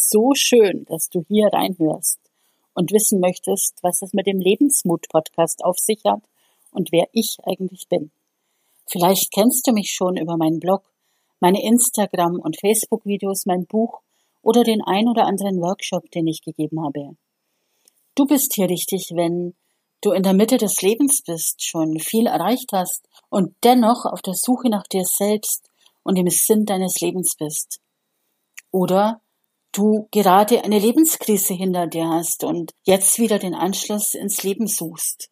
so schön, dass du hier reinhörst und wissen möchtest, was es mit dem Lebensmut-Podcast auf sich hat und wer ich eigentlich bin. Vielleicht kennst du mich schon über meinen Blog, meine Instagram- und Facebook-Videos, mein Buch oder den ein oder anderen Workshop, den ich gegeben habe. Du bist hier richtig, wenn du in der Mitte des Lebens bist, schon viel erreicht hast und dennoch auf der Suche nach dir selbst und dem Sinn deines Lebens bist. Oder du gerade eine Lebenskrise hinter dir hast und jetzt wieder den Anschluss ins Leben suchst.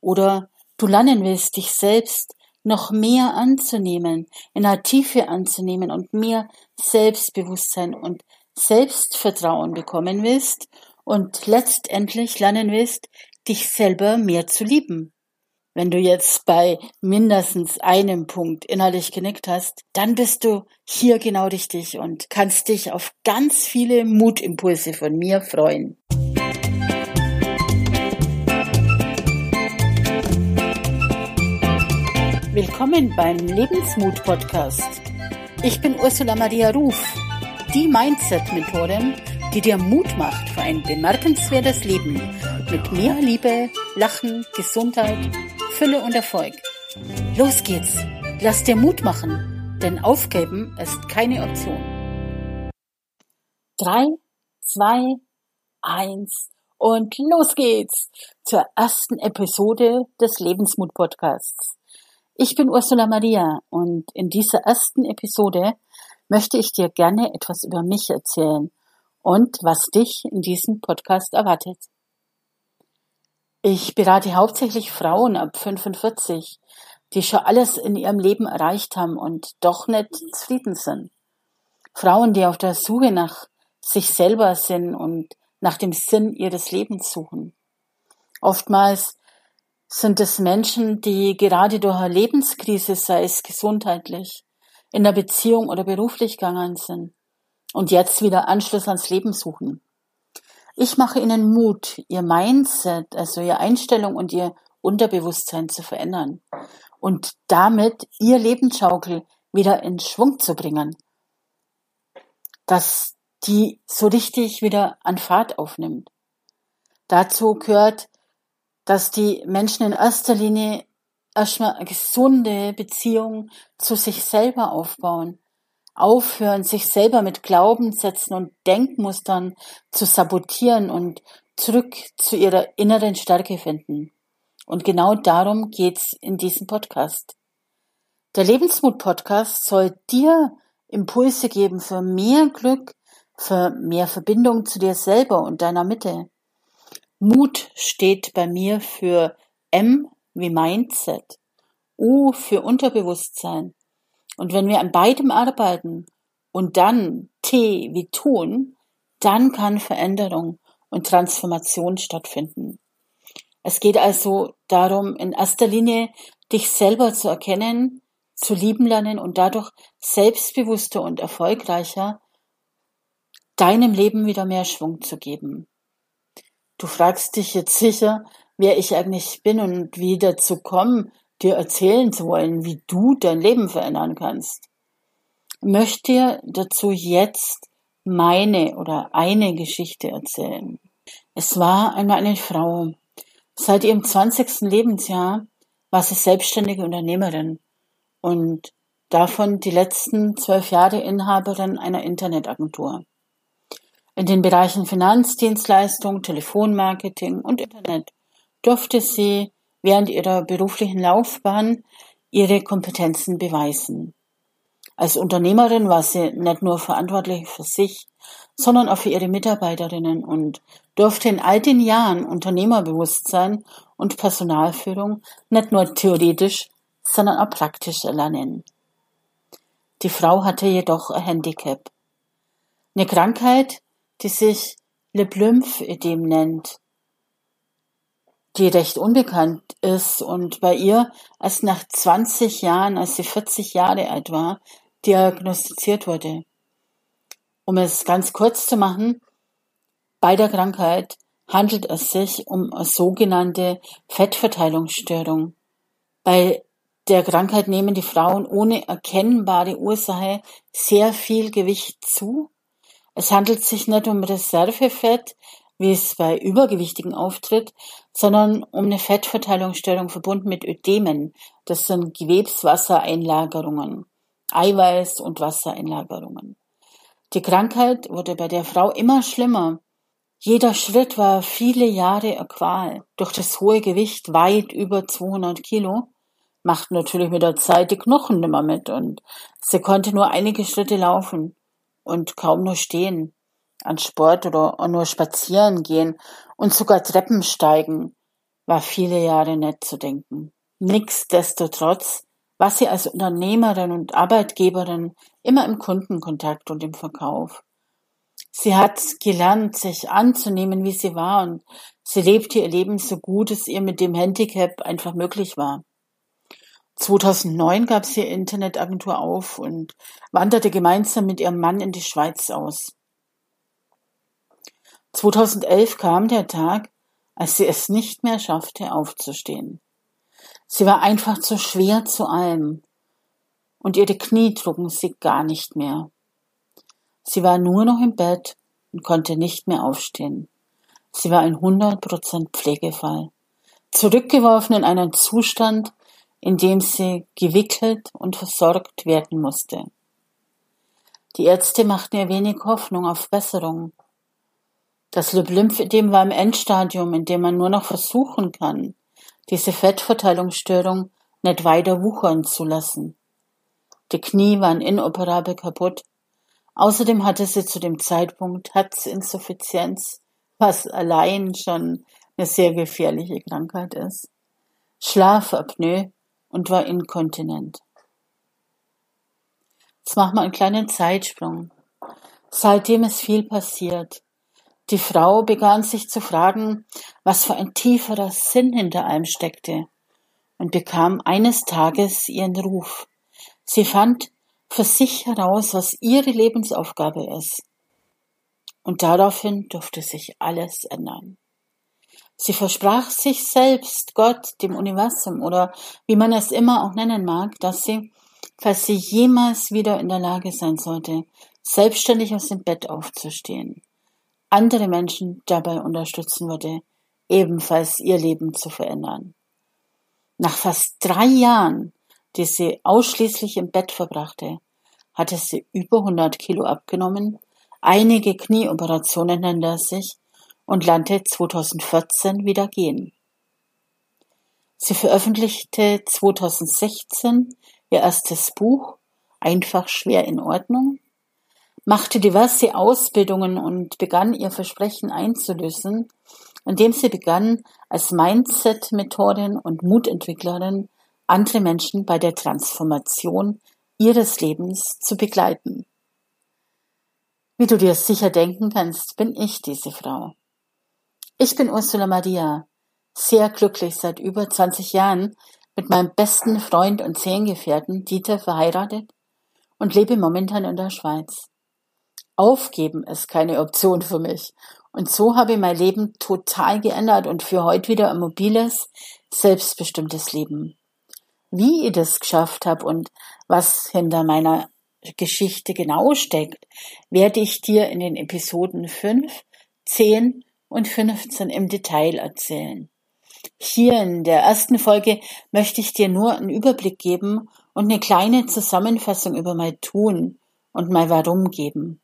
Oder du lernen willst, dich selbst noch mehr anzunehmen, in der Tiefe anzunehmen und mehr Selbstbewusstsein und Selbstvertrauen bekommen willst und letztendlich lernen willst, dich selber mehr zu lieben. Wenn du jetzt bei mindestens einem Punkt innerlich genickt hast, dann bist du hier genau richtig und kannst dich auf ganz viele Mutimpulse von mir freuen. Willkommen beim Lebensmut-Podcast. Ich bin Ursula Maria Ruf, die Mindset-Mentorin, die dir Mut macht für ein bemerkenswertes Leben mit mehr Liebe, Lachen, Gesundheit, Fülle und Erfolg. Los geht's! Lass dir Mut machen, denn aufgeben ist keine Option. Drei, zwei, eins und los geht's zur ersten Episode des Lebensmut-Podcasts. Ich bin Ursula Maria und in dieser ersten Episode möchte ich dir gerne etwas über mich erzählen und was dich in diesem Podcast erwartet. Ich berate hauptsächlich Frauen ab 45, die schon alles in ihrem Leben erreicht haben und doch nicht zufrieden sind. Frauen, die auf der Suche nach sich selber sind und nach dem Sinn ihres Lebens suchen. Oftmals sind es Menschen, die gerade durch eine Lebenskrise, sei es gesundheitlich, in der Beziehung oder beruflich gegangen sind und jetzt wieder Anschluss ans Leben suchen. Ich mache ihnen Mut, ihr Mindset, also ihre Einstellung und ihr Unterbewusstsein zu verändern und damit ihr Lebensschaukel wieder in Schwung zu bringen, dass die so richtig wieder an Fahrt aufnimmt. Dazu gehört dass die Menschen in erster Linie erstmal eine gesunde Beziehung zu sich selber aufbauen, aufhören, sich selber mit Glaubenssätzen und Denkmustern zu sabotieren und zurück zu ihrer inneren Stärke finden. Und genau darum geht's in diesem Podcast. Der Lebensmut-Podcast soll dir Impulse geben für mehr Glück, für mehr Verbindung zu dir selber und deiner Mitte. Mut steht bei mir für M wie Mindset, U für Unterbewusstsein. Und wenn wir an beidem arbeiten und dann T wie tun, dann kann Veränderung und Transformation stattfinden. Es geht also darum, in erster Linie dich selber zu erkennen, zu lieben lernen und dadurch selbstbewusster und erfolgreicher deinem Leben wieder mehr Schwung zu geben. Du fragst dich jetzt sicher, wer ich eigentlich bin und wie dazu komme, dir erzählen zu wollen, wie du dein Leben verändern kannst. Möchte dir dazu jetzt meine oder eine Geschichte erzählen. Es war einmal eine Frau. Seit ihrem 20. Lebensjahr war sie selbstständige Unternehmerin und davon die letzten zwölf Jahre Inhaberin einer Internetagentur. In den Bereichen Finanzdienstleistung, Telefonmarketing und Internet durfte sie während ihrer beruflichen Laufbahn ihre Kompetenzen beweisen. Als Unternehmerin war sie nicht nur verantwortlich für sich, sondern auch für ihre Mitarbeiterinnen und durfte in all den Jahren Unternehmerbewusstsein und Personalführung nicht nur theoretisch, sondern auch praktisch erlernen. Die Frau hatte jedoch ein Handicap. Eine Krankheit, die sich Le Blümph-Ödem nennt, die recht unbekannt ist und bei ihr erst nach 20 Jahren, als sie 40 Jahre alt war, diagnostiziert wurde. Um es ganz kurz zu machen, bei der Krankheit handelt es sich um eine sogenannte Fettverteilungsstörung. Bei der Krankheit nehmen die Frauen ohne erkennbare Ursache sehr viel Gewicht zu Es handelt sich nicht um Reservefett, wie es bei Übergewichtigen auftritt, sondern um eine Fettverteilungsstörung verbunden mit Ödemen. Das sind Gewebswassereinlagerungen, Eiweiß- und Wassereinlagerungen. Die Krankheit wurde bei der Frau immer schlimmer. Jeder Schritt war viele Jahre eine Qual. Durch das hohe Gewicht weit über 200 Kilo machten natürlich mit der Zeit die Knochen nimmer mit und sie konnte nur einige Schritte laufen und kaum nur stehen an Sport oder nur spazieren gehen und sogar Treppen steigen, war viele Jahre nicht zu denken. Nichtsdestotrotz war sie als Unternehmerin und Arbeitgeberin immer im Kundenkontakt und im Verkauf. Sie hat gelernt, sich anzunehmen, wie sie war, und sie lebte ihr Leben so gut es ihr mit dem Handicap einfach möglich war. 2009 gab sie ihr Internetagentur auf und wanderte gemeinsam mit ihrem Mann in die Schweiz aus. 2011 kam der Tag, als sie es nicht mehr schaffte, aufzustehen. Sie war einfach zu schwer zu allem, und ihre Knie trugen sie gar nicht mehr. Sie war nur noch im Bett und konnte nicht mehr aufstehen. Sie war ein 100% Pflegefall, zurückgeworfen in einen Zustand, in dem sie gewickelt und versorgt werden musste. Die Ärzte machten ihr wenig Hoffnung auf Besserung. Das Lymphödem war im Endstadium, in dem man nur noch versuchen kann, diese Fettverteilungsstörung nicht weiter wuchern zu lassen. Die Knie waren inoperabel kaputt. Außerdem hatte sie zu dem Zeitpunkt Herzinsuffizienz, was allein schon eine sehr gefährliche Krankheit ist, Schlafapnoe und war inkontinent. Jetzt machen wir einen kleinen Zeitsprung. Seitdem ist viel passiert. Die Frau begann sich zu fragen, was für ein tieferer Sinn hinter allem steckte, und bekam eines Tages ihren Ruf. Sie fand für sich heraus, was ihre Lebensaufgabe ist. Und daraufhin durfte sich alles ändern. Sie versprach sich selbst, Gott, dem Universum oder wie man es immer auch nennen mag, dass sie, falls sie jemals wieder in der Lage sein sollte, selbstständig aus dem Bett aufzustehen, andere Menschen dabei unterstützen würde, ebenfalls ihr Leben zu verändern. Nach fast drei Jahren, die sie ausschließlich im Bett verbrachte, hatte sie über 100 Kilo abgenommen, einige Knieoperationen hinter sich und lernte 2014 wieder gehen. Sie veröffentlichte 2016 ihr erstes Buch Einfach schwer in Ordnung machte diverse Ausbildungen und begann ihr Versprechen einzulösen, indem sie begann, als Mindset-Methodin und Mutentwicklerin andere Menschen bei der Transformation ihres Lebens zu begleiten. Wie du dir sicher denken kannst, bin ich diese Frau. Ich bin Ursula Maria, sehr glücklich seit über 20 Jahren mit meinem besten Freund und Zehngefährten Dieter verheiratet und lebe momentan in der Schweiz. Aufgeben ist keine Option für mich. Und so habe ich mein Leben total geändert und für heute wieder ein mobiles, selbstbestimmtes Leben. Wie ich das geschafft habe und was hinter meiner Geschichte genau steckt, werde ich dir in den Episoden 5, 10 und 15 im Detail erzählen. Hier in der ersten Folge möchte ich dir nur einen Überblick geben und eine kleine Zusammenfassung über mein Tun und mein Warum geben.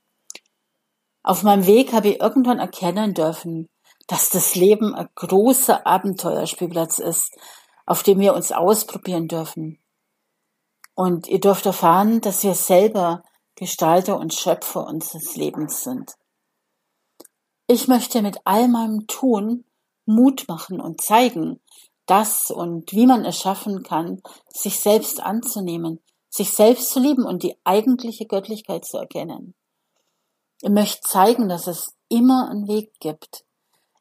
Auf meinem Weg habe ich irgendwann erkennen dürfen, dass das Leben ein großer Abenteuerspielplatz ist, auf dem wir uns ausprobieren dürfen. Und ihr dürft erfahren, dass wir selber Gestalter und Schöpfer unseres Lebens sind. Ich möchte mit all meinem Tun Mut machen und zeigen, dass und wie man es schaffen kann, sich selbst anzunehmen, sich selbst zu lieben und die eigentliche Göttlichkeit zu erkennen. Ich möchte zeigen, dass es immer einen Weg gibt.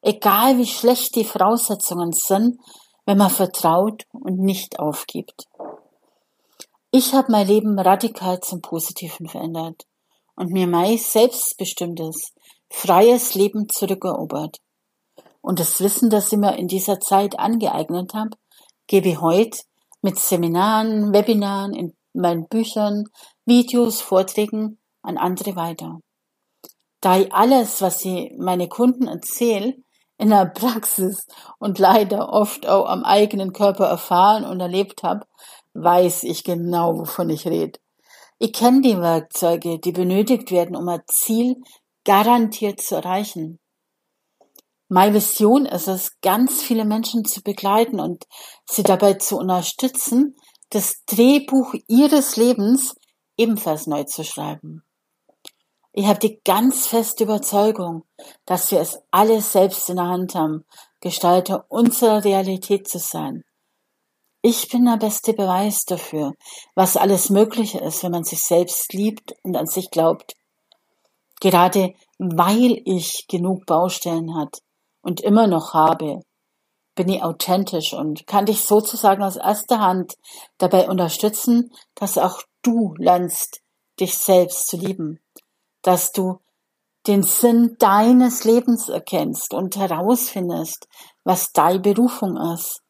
Egal wie schlecht die Voraussetzungen sind, wenn man vertraut und nicht aufgibt. Ich habe mein Leben radikal zum Positiven verändert und mir mein selbstbestimmtes, freies Leben zurückerobert. Und das Wissen, das ich mir in dieser Zeit angeeignet habe, gebe ich heute mit Seminaren, Webinaren, in meinen Büchern, Videos, Vorträgen an andere weiter. Da ich alles, was ich meine Kunden erzähle, in der Praxis und leider oft auch am eigenen Körper erfahren und erlebt habe, weiß ich genau, wovon ich rede. Ich kenne die Werkzeuge, die benötigt werden, um ein Ziel garantiert zu erreichen. Meine Vision ist es, ganz viele Menschen zu begleiten und sie dabei zu unterstützen, das Drehbuch ihres Lebens ebenfalls neu zu schreiben. Ich habe die ganz feste Überzeugung, dass wir es alle selbst in der Hand haben, Gestalter unserer Realität zu sein. Ich bin der beste Beweis dafür, was alles möglich ist, wenn man sich selbst liebt und an sich glaubt. Gerade weil ich genug Baustellen hat und immer noch habe, bin ich authentisch und kann dich sozusagen aus erster Hand dabei unterstützen, dass auch du lernst, dich selbst zu lieben dass du den Sinn deines Lebens erkennst und herausfindest, was deine Berufung ist.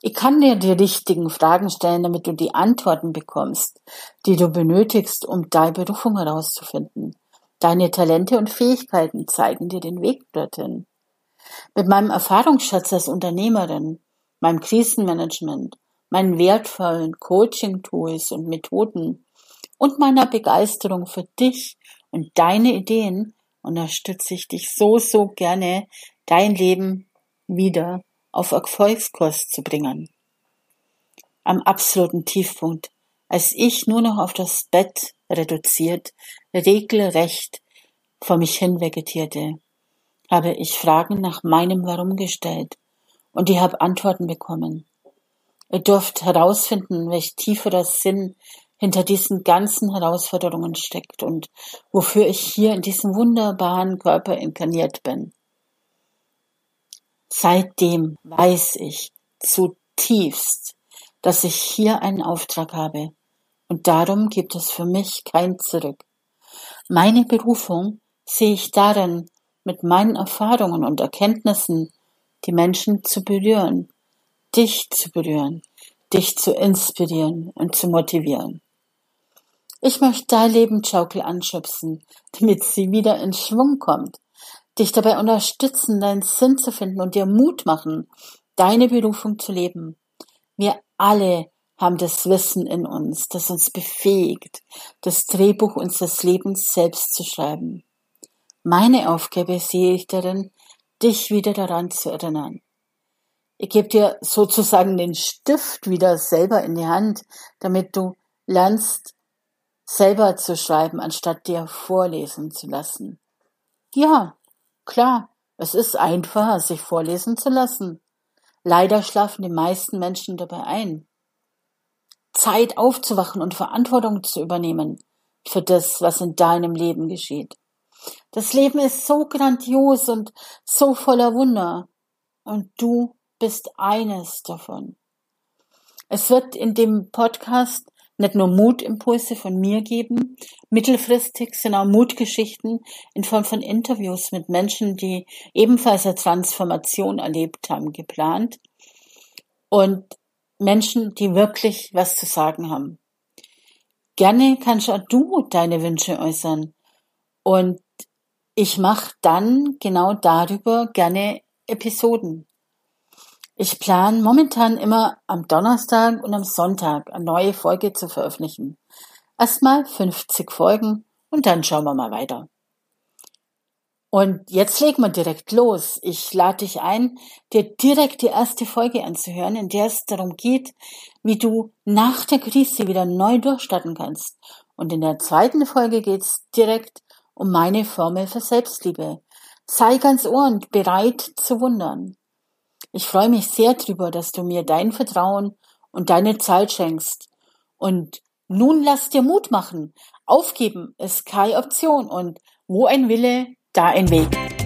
Ich kann dir die richtigen Fragen stellen, damit du die Antworten bekommst, die du benötigst, um deine Berufung herauszufinden. Deine Talente und Fähigkeiten zeigen dir den Weg dorthin. Mit meinem Erfahrungsschatz als Unternehmerin, meinem Krisenmanagement, meinen wertvollen Coaching-Tools und Methoden und meiner Begeisterung für dich und deine Ideen unterstütze ich dich so, so gerne, dein Leben wieder auf Erfolgskurs zu bringen. Am absoluten Tiefpunkt, als ich nur noch auf das Bett reduziert, regelrecht vor mich hin vegetierte, habe ich Fragen nach meinem Warum gestellt und ich habe Antworten bekommen. Ihr dürft herausfinden, welch tieferer Sinn hinter diesen ganzen Herausforderungen steckt und wofür ich hier in diesem wunderbaren Körper inkarniert bin. Seitdem weiß ich zutiefst, dass ich hier einen Auftrag habe und darum gibt es für mich kein Zurück. Meine Berufung sehe ich darin, mit meinen Erfahrungen und Erkenntnissen die Menschen zu berühren, dich zu berühren, dich zu inspirieren und zu motivieren. Ich möchte deine Lebensschaukel anschubsen, damit sie wieder in Schwung kommt, dich dabei unterstützen, deinen Sinn zu finden und dir Mut machen, deine Berufung zu leben. Wir alle haben das Wissen in uns, das uns befähigt, das Drehbuch unseres Lebens selbst zu schreiben. Meine Aufgabe sehe ich darin, dich wieder daran zu erinnern. Ich gebe dir sozusagen den Stift wieder selber in die Hand, damit du lernst, selber zu schreiben, anstatt dir vorlesen zu lassen. Ja, klar, es ist einfacher, sich vorlesen zu lassen. Leider schlafen die meisten Menschen dabei ein. Zeit aufzuwachen und Verantwortung zu übernehmen für das, was in deinem Leben geschieht. Das Leben ist so grandios und so voller Wunder. Und du bist eines davon. Es wird in dem Podcast nicht nur Mutimpulse von mir geben, mittelfristig sind auch Mutgeschichten in Form von Interviews mit Menschen, die ebenfalls eine Transformation erlebt haben, geplant und Menschen, die wirklich was zu sagen haben. Gerne kannst auch du deine Wünsche äußern und ich mache dann genau darüber gerne Episoden. Ich plane momentan immer am Donnerstag und am Sonntag eine neue Folge zu veröffentlichen. Erstmal 50 Folgen und dann schauen wir mal weiter. Und jetzt legen wir direkt los. Ich lade dich ein, dir direkt die erste Folge anzuhören, in der es darum geht, wie du nach der Krise wieder neu durchstarten kannst. Und in der zweiten Folge geht es direkt um meine Formel für Selbstliebe. Sei ganz ohr und bereit zu wundern. Ich freue mich sehr drüber, dass du mir dein Vertrauen und deine Zeit schenkst. Und nun lass dir Mut machen. Aufgeben ist keine Option und wo ein Wille, da ein Weg.